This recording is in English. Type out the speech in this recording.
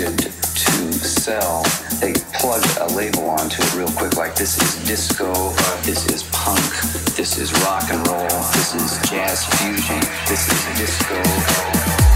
created to sell, they plug a label onto it real quick, like this is disco, this is punk, this is rock and roll, this is jazz fusion, this is disco.